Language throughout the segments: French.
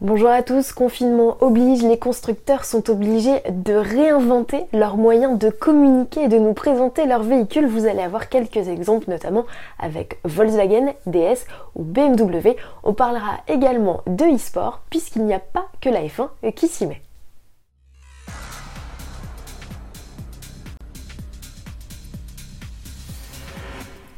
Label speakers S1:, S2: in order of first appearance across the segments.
S1: Bonjour à tous, confinement oblige, les constructeurs sont obligés de réinventer leurs moyens de communiquer et de nous présenter leurs véhicules. Vous allez avoir quelques exemples notamment avec Volkswagen, DS ou BMW. On parlera également de e-sport puisqu'il n'y a pas que la F1 qui s'y met.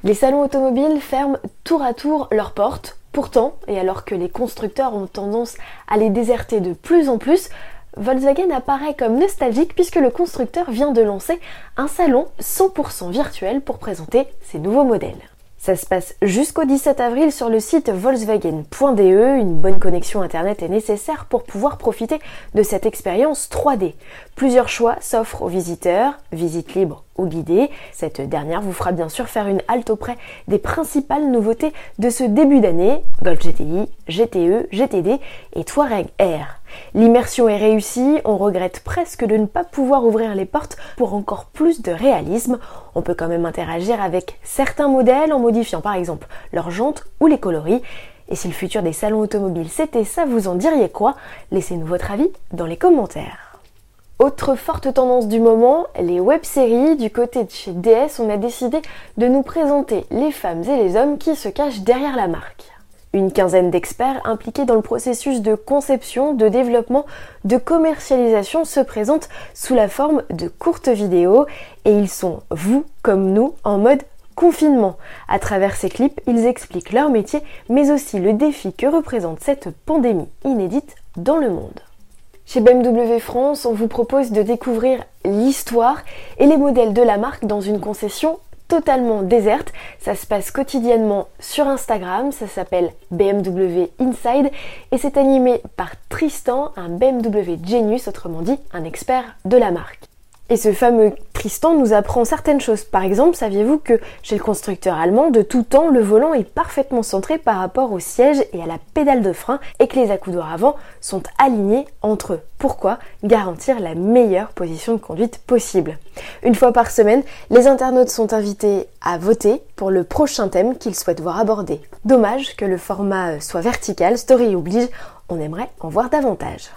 S1: Les salons automobiles ferment tour à tour leurs portes Pourtant, et alors que les constructeurs ont tendance à les déserter de plus en plus, Volkswagen apparaît comme nostalgique puisque le constructeur vient de lancer un salon 100% virtuel pour présenter ses nouveaux modèles. Ça se passe jusqu'au 17 avril sur le site volkswagen.de. Une bonne connexion internet est nécessaire pour pouvoir profiter de cette expérience 3D. Plusieurs choix s'offrent aux visiteurs, visite libre ou guidée. Cette dernière vous fera bien sûr faire une halte auprès des principales nouveautés de ce début d'année, Golf GTI, GTE, GTD et Touareg R. L'immersion est réussie, on regrette presque de ne pas pouvoir ouvrir les portes pour encore plus de réalisme. On peut quand même interagir avec certains modèles en modifiant par exemple leurs jantes ou les coloris. Et si le futur des salons automobiles c'était ça, vous en diriez quoi? Laissez-nous votre avis dans les commentaires. Autre forte tendance du moment, les web-séries. Du côté de chez DS, on a décidé de nous présenter les femmes et les hommes qui se cachent derrière la marque. Une quinzaine d'experts impliqués dans le processus de conception, de développement, de commercialisation se présentent sous la forme de courtes vidéos et ils sont, vous comme nous, en mode confinement. À travers ces clips, ils expliquent leur métier mais aussi le défi que représente cette pandémie inédite dans le monde. Chez BMW France, on vous propose de découvrir l'histoire et les modèles de la marque dans une concession totalement déserte. Ça se passe quotidiennement sur Instagram, ça s'appelle BMW Inside et c'est animé par Tristan, un BMW Genius, autrement dit un expert de la marque. Et ce fameux Tristan nous apprend certaines choses. Par exemple, saviez-vous que chez le constructeur allemand, de tout temps, le volant est parfaitement centré par rapport au siège et à la pédale de frein et que les accoudoirs avant sont alignés entre eux? Pourquoi Garantir la meilleure position de conduite possible? Une fois par semaine, les internautes sont invités à voter pour le prochain thème qu'ils souhaitent voir abordé. Dommage que le format soit vertical, story oblige, on aimerait en voir davantage.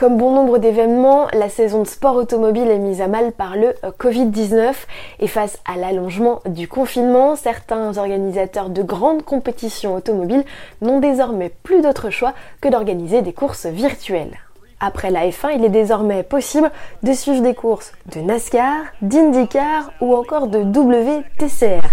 S1: Comme bon nombre d'événements, la saison de sport automobile est mise à mal par le euh, Covid-19 et face à l'allongement du confinement, certains organisateurs de grandes compétitions automobiles n'ont désormais plus d'autre choix que d'organiser des courses virtuelles. Après la F1, il est désormais possible de suivre des courses de NASCAR, d'IndyCar ou encore de WTCR.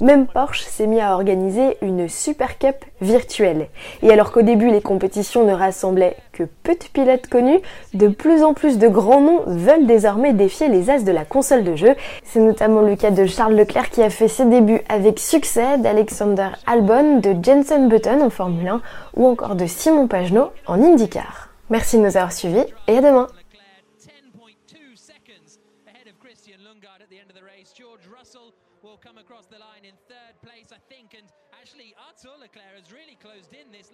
S1: Même Porsche s'est mis à organiser une Super Cup virtuelle. Et alors qu'au début les compétitions ne rassemblaient que peu de pilotes connus, de plus en plus de grands noms veulent désormais défier les as de la console de jeu. C'est notamment le cas de Charles Leclerc qui a fait ses débuts avec succès, d'Alexander Albon, de Jensen Button en Formule 1 ou encore de Simon Pagenaud en IndyCar. Merci de nous avoir suivis et à demain George Russell will come across the line in third place, I think, and actually Arthur Leclerc has really closed in this